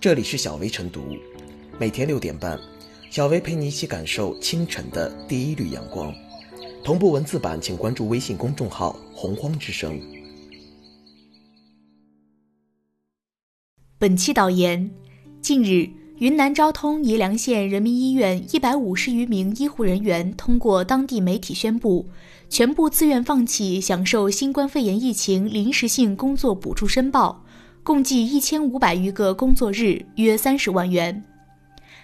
这里是小薇晨读，每天六点半，小薇陪你一起感受清晨的第一缕阳光。同步文字版，请关注微信公众号“洪荒之声”。本期导言：近日，云南昭通宜良县人民医院一百五十余名医护人员通过当地媒体宣布，全部自愿放弃享受新冠肺炎疫情临时性工作补助申报。共计一千五百余个工作日，约三十万元。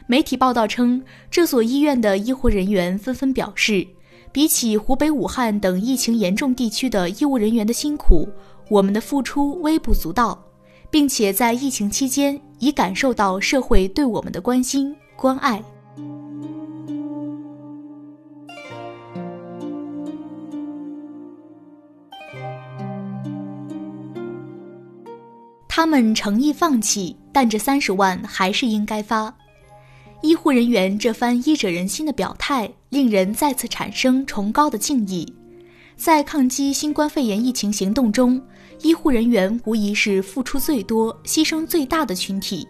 媒体报道称，这所医院的医护人员纷纷表示，比起湖北武汉等疫情严重地区的医务人员的辛苦，我们的付出微不足道，并且在疫情期间已感受到社会对我们的关心关爱。他们诚意放弃，但这三十万还是应该发。医护人员这番医者仁心的表态，令人再次产生崇高的敬意。在抗击新冠肺炎疫情行动中，医护人员无疑是付出最多、牺牲最大的群体。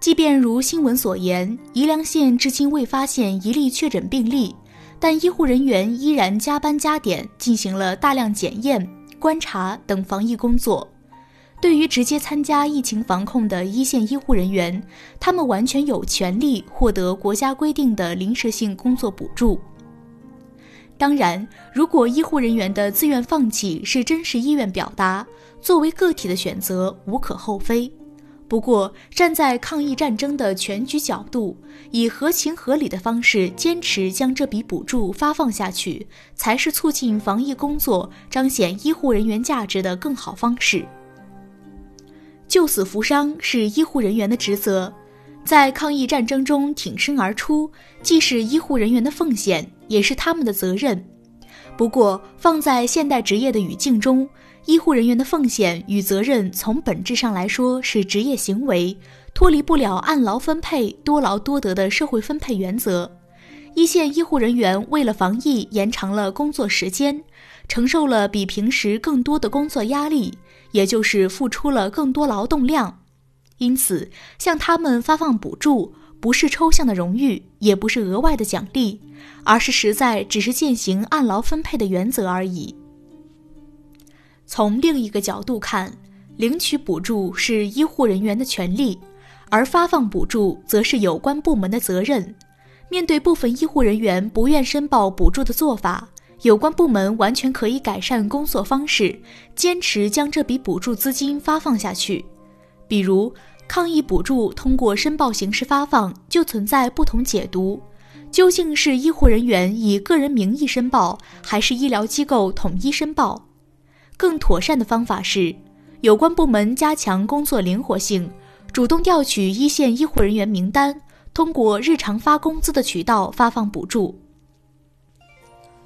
即便如新闻所言，宜良县至今未发现一例确诊病例，但医护人员依然加班加点，进行了大量检验、观察等防疫工作。对于直接参加疫情防控的一线医护人员，他们完全有权利获得国家规定的临时性工作补助。当然，如果医护人员的自愿放弃是真实意愿表达，作为个体的选择无可厚非。不过，站在抗疫战争的全局角度，以合情合理的方式坚持将这笔补助发放下去，才是促进防疫工作、彰显医护人员价值的更好方式。救死扶伤是医护人员的职责，在抗疫战争中挺身而出，既是医护人员的奉献，也是他们的责任。不过，放在现代职业的语境中，医护人员的奉献与责任从本质上来说是职业行为，脱离不了按劳分配、多劳多得的社会分配原则。一线医护人员为了防疫，延长了工作时间，承受了比平时更多的工作压力。也就是付出了更多劳动量，因此向他们发放补助不是抽象的荣誉，也不是额外的奖励，而是实在只是践行按劳分配的原则而已。从另一个角度看，领取补助是医护人员的权利，而发放补助则是有关部门的责任。面对部分医护人员不愿申报补助的做法。有关部门完全可以改善工作方式，坚持将这笔补助资金发放下去。比如，抗疫补助通过申报形式发放，就存在不同解读：究竟是医护人员以个人名义申报，还是医疗机构统一申报？更妥善的方法是，有关部门加强工作灵活性，主动调取一线医护人员名单，通过日常发工资的渠道发放补助。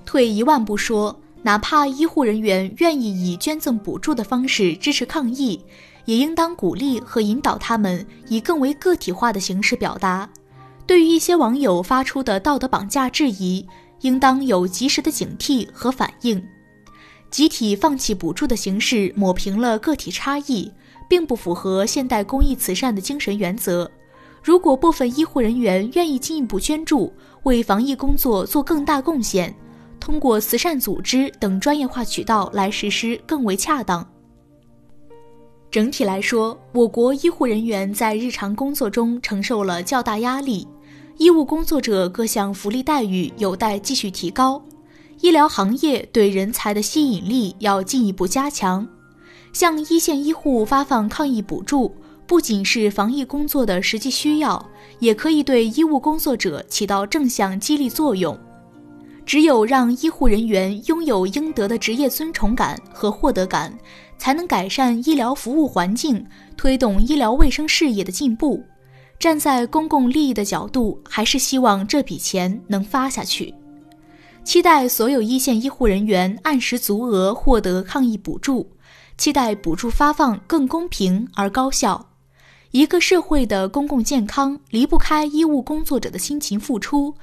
退一万步说，哪怕医护人员愿意以捐赠补助的方式支持抗疫，也应当鼓励和引导他们以更为个体化的形式表达。对于一些网友发出的道德绑架质疑，应当有及时的警惕和反应。集体放弃补助的形式抹平了个体差异，并不符合现代公益慈善的精神原则。如果部分医护人员愿意进一步捐助，为防疫工作做更大贡献。通过慈善组织等专业化渠道来实施更为恰当。整体来说，我国医护人员在日常工作中承受了较大压力，医务工作者各项福利待遇有待继续提高，医疗行业对人才的吸引力要进一步加强。向一线医护发放抗疫补助，不仅是防疫工作的实际需要，也可以对医务工作者起到正向激励作用。只有让医护人员拥有应得的职业尊崇感和获得感，才能改善医疗服务环境，推动医疗卫生事业的进步。站在公共利益的角度，还是希望这笔钱能发下去。期待所有一线医护人员按时足额获得抗疫补助，期待补助发放更公平而高效。一个社会的公共健康离不开医务工作者的辛勤付出。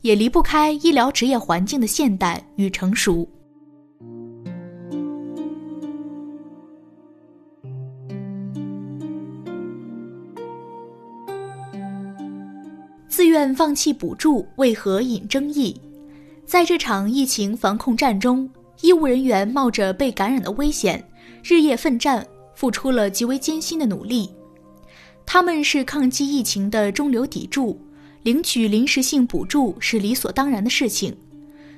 也离不开医疗职业环境的现代与成熟。自愿放弃补助为何引争议？在这场疫情防控战中，医务人员冒着被感染的危险，日夜奋战，付出了极为艰辛的努力。他们是抗击疫情的中流砥柱，领取临时性补助是理所当然的事情。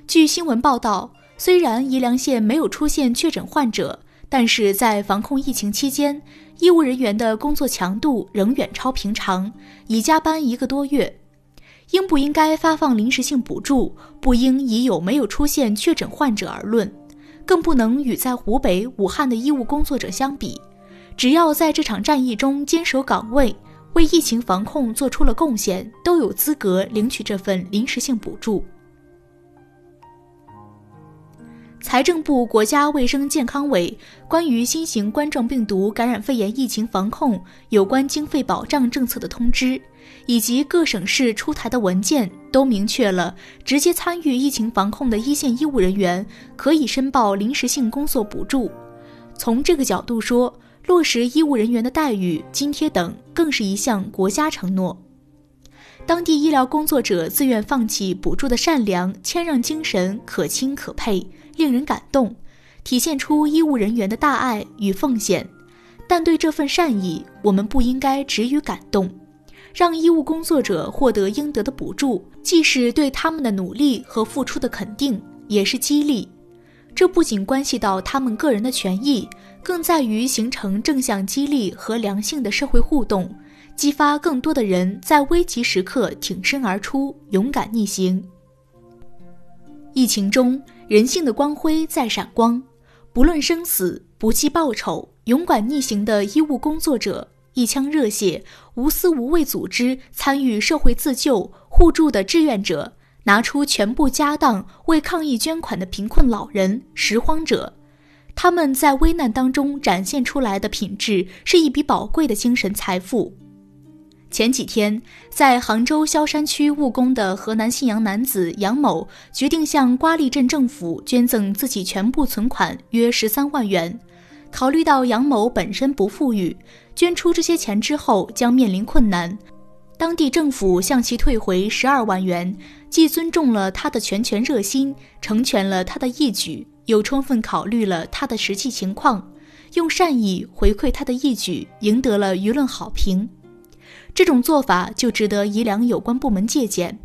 据新闻报道，虽然宜良县没有出现确诊患者，但是在防控疫情期间，医务人员的工作强度仍远超平常，已加班一个多月。应不应该发放临时性补助，不应以有没有出现确诊患者而论，更不能与在湖北武汉的医务工作者相比。只要在这场战役中坚守岗位，为疫情防控做出了贡献，都有资格领取这份临时性补助。财政部、国家卫生健康委关于新型冠状病毒感染肺炎疫情防控有关经费保障政策的通知，以及各省市出台的文件，都明确了直接参与疫情防控的一线医务人员可以申报临时性工作补助。从这个角度说，落实医务人员的待遇、津贴等，更是一项国家承诺。当地医疗工作者自愿放弃补助的善良、谦让精神，可亲可佩，令人感动，体现出医务人员的大爱与奉献。但对这份善意，我们不应该止于感动，让医务工作者获得应得的补助，既是对他们的努力和付出的肯定，也是激励。这不仅关系到他们个人的权益。更在于形成正向激励和良性的社会互动，激发更多的人在危急时刻挺身而出，勇敢逆行。疫情中，人性的光辉在闪光，不论生死，不计报酬，勇敢逆行的医务工作者，一腔热血、无私无畏组织参与社会自救互助的志愿者，拿出全部家当为抗疫捐款的贫困老人、拾荒者。他们在危难当中展现出来的品质，是一笔宝贵的精神财富。前几天，在杭州萧山区务工的河南信阳男子杨某，决定向瓜沥镇政府捐赠自己全部存款约十三万元。考虑到杨某本身不富裕，捐出这些钱之后将面临困难，当地政府向其退回十二万元，既尊重了他的拳拳热心，成全了他的义举。又充分考虑了他的实际情况，用善意回馈他的义举，赢得了舆论好评。这种做法就值得宜良有关部门借鉴。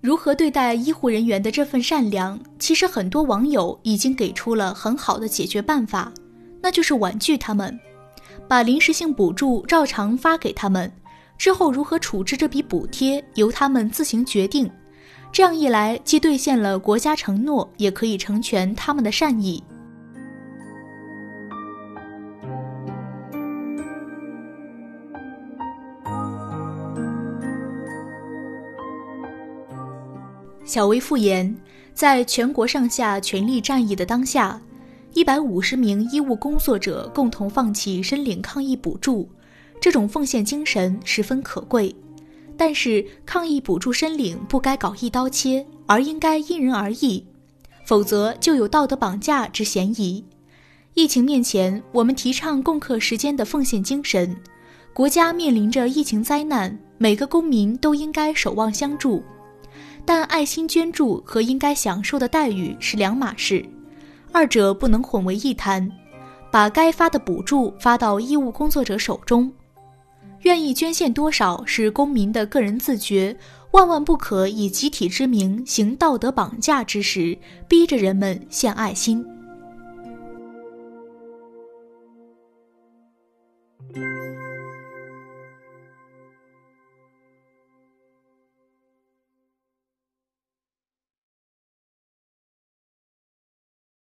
如何对待医护人员的这份善良，其实很多网友已经给出了很好的解决办法，那就是婉拒他们，把临时性补助照常发给他们，之后如何处置这笔补贴，由他们自行决定。这样一来，既兑现了国家承诺，也可以成全他们的善意。小薇复言，在全国上下全力战役的当下，一百五十名医务工作者共同放弃申领抗疫补助，这种奉献精神十分可贵。但是抗疫补助申领不该搞一刀切，而应该因人而异，否则就有道德绑架之嫌疑。疫情面前，我们提倡共克时艰的奉献精神。国家面临着疫情灾难，每个公民都应该守望相助。但爱心捐助和应该享受的待遇是两码事，二者不能混为一谈。把该发的补助发到医务工作者手中。愿意捐献多少是公民的个人自觉，万万不可以集体之名行道德绑架之实，逼着人们献爱心。